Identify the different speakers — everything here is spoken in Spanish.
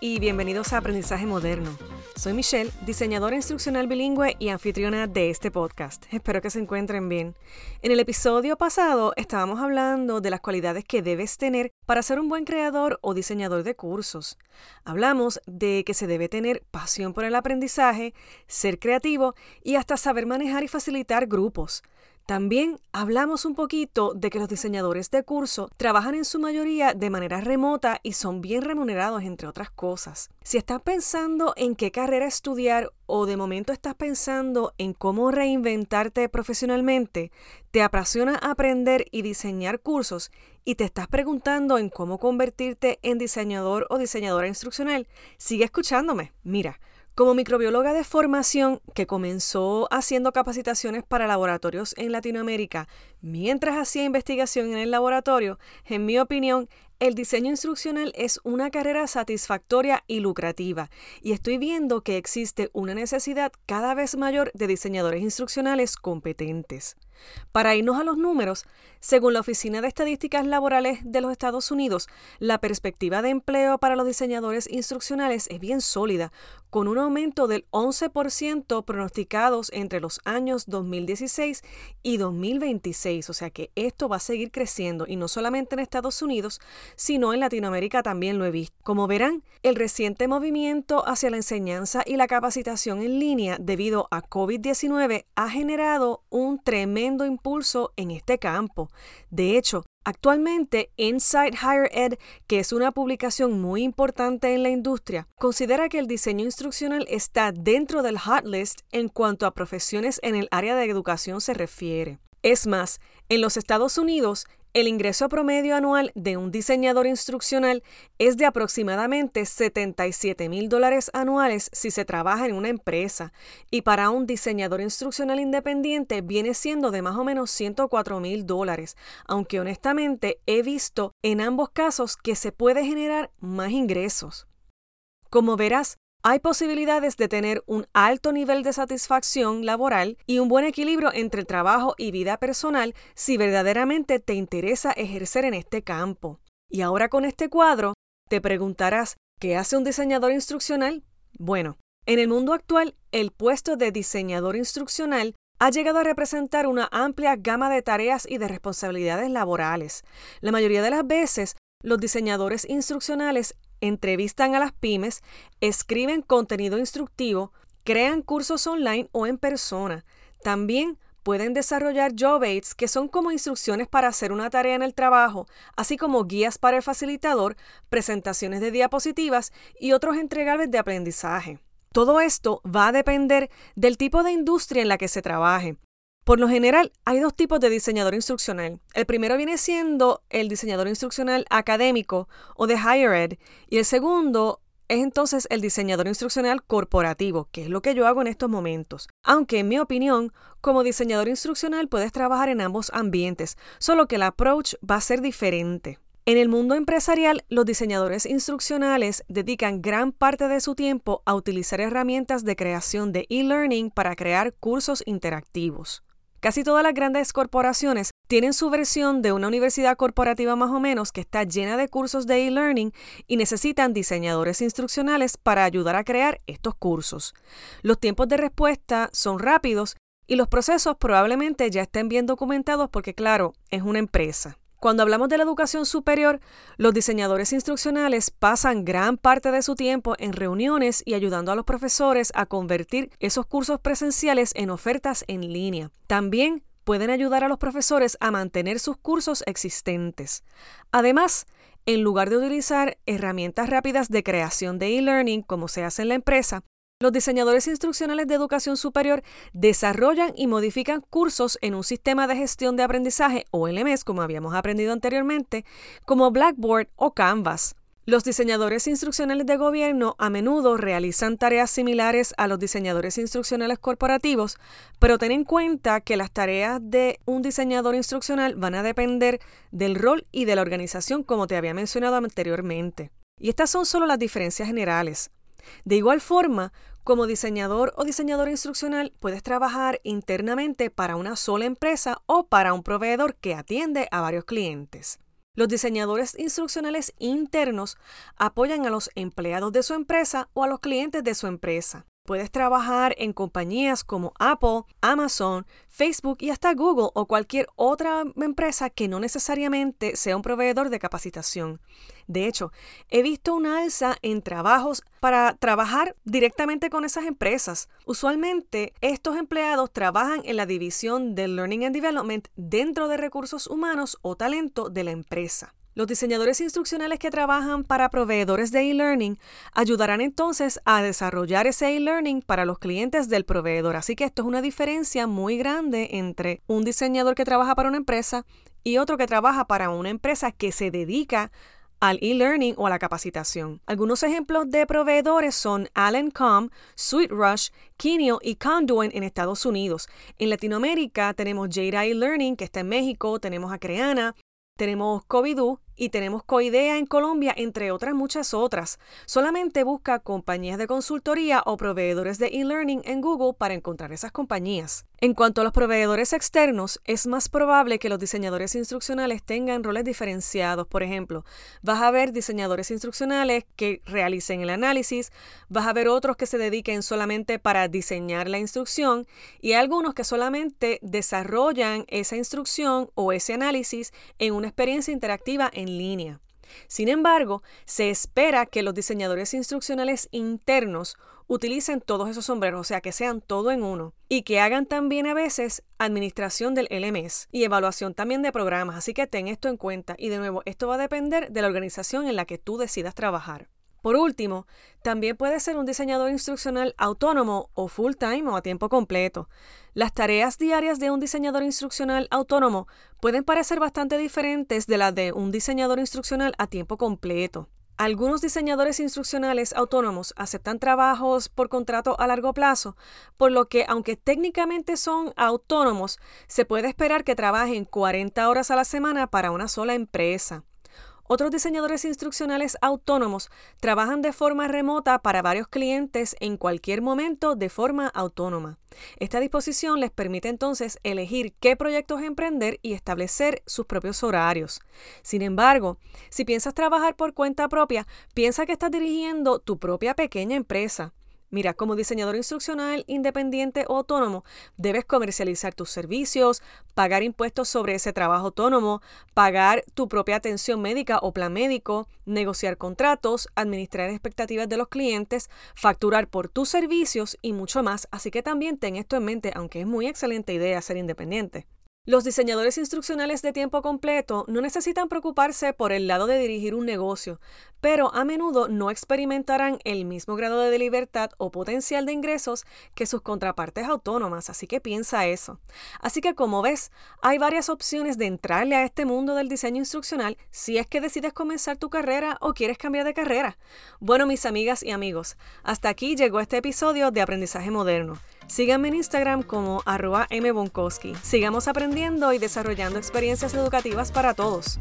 Speaker 1: y bienvenidos a Aprendizaje Moderno. Soy Michelle, diseñadora instruccional bilingüe y anfitriona de este podcast. Espero que se encuentren bien. En el episodio pasado estábamos hablando de las cualidades que debes tener para ser un buen creador o diseñador de cursos. Hablamos de que se debe tener pasión por el aprendizaje, ser creativo y hasta saber manejar y facilitar grupos. También hablamos un poquito de que los diseñadores de curso trabajan en su mayoría de manera remota y son bien remunerados, entre otras cosas. Si estás pensando en qué carrera estudiar o de momento estás pensando en cómo reinventarte profesionalmente, te apasiona aprender y diseñar cursos y te estás preguntando en cómo convertirte en diseñador o diseñadora instruccional, sigue escuchándome. Mira, como microbióloga de formación que comenzó haciendo capacitaciones para laboratorios en Latinoamérica mientras hacía investigación en el laboratorio, en mi opinión, el diseño instruccional es una carrera satisfactoria y lucrativa, y estoy viendo que existe una necesidad cada vez mayor de diseñadores instruccionales competentes. Para irnos a los números, según la Oficina de Estadísticas Laborales de los Estados Unidos, la perspectiva de empleo para los diseñadores instruccionales es bien sólida, con un aumento del 11% pronosticados entre los años 2016 y 2026. O sea que esto va a seguir creciendo y no solamente en Estados Unidos, sino en Latinoamérica también lo he visto. Como verán, el reciente movimiento hacia la enseñanza y la capacitación en línea debido a COVID-19 ha generado un tremendo impulso en este campo. De hecho, Actualmente, Inside Higher Ed, que es una publicación muy importante en la industria, considera que el diseño instruccional está dentro del hot list en cuanto a profesiones en el área de educación se refiere. Es más, en los Estados Unidos, el ingreso promedio anual de un diseñador instruccional es de aproximadamente 77 mil dólares anuales si se trabaja en una empresa y para un diseñador instruccional independiente viene siendo de más o menos 104 mil dólares, aunque honestamente he visto en ambos casos que se puede generar más ingresos. Como verás, hay posibilidades de tener un alto nivel de satisfacción laboral y un buen equilibrio entre el trabajo y vida personal si verdaderamente te interesa ejercer en este campo. Y ahora con este cuadro, te preguntarás, ¿qué hace un diseñador instruccional? Bueno, en el mundo actual, el puesto de diseñador instruccional ha llegado a representar una amplia gama de tareas y de responsabilidades laborales. La mayoría de las veces, los diseñadores instruccionales entrevistan a las pymes, escriben contenido instructivo, crean cursos online o en persona. También pueden desarrollar job aids que son como instrucciones para hacer una tarea en el trabajo, así como guías para el facilitador, presentaciones de diapositivas y otros entregables de aprendizaje. Todo esto va a depender del tipo de industria en la que se trabaje. Por lo general, hay dos tipos de diseñador instruccional. El primero viene siendo el diseñador instruccional académico o de higher ed y el segundo es entonces el diseñador instruccional corporativo, que es lo que yo hago en estos momentos. Aunque en mi opinión, como diseñador instruccional puedes trabajar en ambos ambientes, solo que el approach va a ser diferente. En el mundo empresarial, los diseñadores instruccionales dedican gran parte de su tiempo a utilizar herramientas de creación de e-learning para crear cursos interactivos. Casi todas las grandes corporaciones tienen su versión de una universidad corporativa más o menos que está llena de cursos de e-learning y necesitan diseñadores instruccionales para ayudar a crear estos cursos. Los tiempos de respuesta son rápidos y los procesos probablemente ya estén bien documentados porque claro, es una empresa. Cuando hablamos de la educación superior, los diseñadores instruccionales pasan gran parte de su tiempo en reuniones y ayudando a los profesores a convertir esos cursos presenciales en ofertas en línea. También pueden ayudar a los profesores a mantener sus cursos existentes. Además, en lugar de utilizar herramientas rápidas de creación de e-learning como se hace en la empresa, los diseñadores instruccionales de educación superior desarrollan y modifican cursos en un sistema de gestión de aprendizaje o LMS, como habíamos aprendido anteriormente, como Blackboard o Canvas. Los diseñadores instruccionales de gobierno a menudo realizan tareas similares a los diseñadores instruccionales corporativos, pero ten en cuenta que las tareas de un diseñador instruccional van a depender del rol y de la organización como te había mencionado anteriormente. Y estas son solo las diferencias generales. De igual forma, como diseñador o diseñadora instruccional, puedes trabajar internamente para una sola empresa o para un proveedor que atiende a varios clientes. Los diseñadores instruccionales internos apoyan a los empleados de su empresa o a los clientes de su empresa. Puedes trabajar en compañías como Apple, Amazon, Facebook y hasta Google o cualquier otra empresa que no necesariamente sea un proveedor de capacitación. De hecho, he visto una alza en trabajos para trabajar directamente con esas empresas. Usualmente, estos empleados trabajan en la división de Learning and Development dentro de recursos humanos o talento de la empresa. Los diseñadores instruccionales que trabajan para proveedores de e-learning ayudarán entonces a desarrollar ese e-learning para los clientes del proveedor. Así que esto es una diferencia muy grande entre un diseñador que trabaja para una empresa y otro que trabaja para una empresa que se dedica al e-learning o a la capacitación. Algunos ejemplos de proveedores son Allen.com, SweetRush, Kineo y Conduent en Estados Unidos. En Latinoamérica tenemos Jada e-Learning, que está en México, tenemos a Creana, tenemos Covidú y tenemos Coidea en Colombia, entre otras muchas otras. Solamente busca compañías de consultoría o proveedores de e-learning en Google para encontrar esas compañías. En cuanto a los proveedores externos, es más probable que los diseñadores instruccionales tengan roles diferenciados. Por ejemplo, vas a ver diseñadores instruccionales que realicen el análisis, vas a ver otros que se dediquen solamente para diseñar la instrucción y algunos que solamente desarrollan esa instrucción o ese análisis en una experiencia interactiva línea. Sin embargo, se espera que los diseñadores instruccionales internos utilicen todos esos sombreros, o sea, que sean todo en uno, y que hagan también a veces administración del LMS y evaluación también de programas. Así que ten esto en cuenta y de nuevo, esto va a depender de la organización en la que tú decidas trabajar. Por último, también puede ser un diseñador instruccional autónomo o full time o a tiempo completo. Las tareas diarias de un diseñador instruccional autónomo pueden parecer bastante diferentes de las de un diseñador instruccional a tiempo completo. Algunos diseñadores instruccionales autónomos aceptan trabajos por contrato a largo plazo, por lo que aunque técnicamente son autónomos, se puede esperar que trabajen 40 horas a la semana para una sola empresa. Otros diseñadores instruccionales autónomos trabajan de forma remota para varios clientes en cualquier momento de forma autónoma. Esta disposición les permite entonces elegir qué proyectos emprender y establecer sus propios horarios. Sin embargo, si piensas trabajar por cuenta propia, piensa que estás dirigiendo tu propia pequeña empresa. Mira, como diseñador instruccional independiente o autónomo, debes comercializar tus servicios, pagar impuestos sobre ese trabajo autónomo, pagar tu propia atención médica o plan médico, negociar contratos, administrar expectativas de los clientes, facturar por tus servicios y mucho más. Así que también ten esto en mente, aunque es muy excelente idea ser independiente. Los diseñadores instruccionales de tiempo completo no necesitan preocuparse por el lado de dirigir un negocio, pero a menudo no experimentarán el mismo grado de libertad o potencial de ingresos que sus contrapartes autónomas, así que piensa eso. Así que como ves, hay varias opciones de entrarle a este mundo del diseño instruccional si es que decides comenzar tu carrera o quieres cambiar de carrera. Bueno, mis amigas y amigos, hasta aquí llegó este episodio de Aprendizaje Moderno. Síganme en Instagram como arroba mbonkowski. Sigamos aprendiendo y desarrollando experiencias educativas para todos.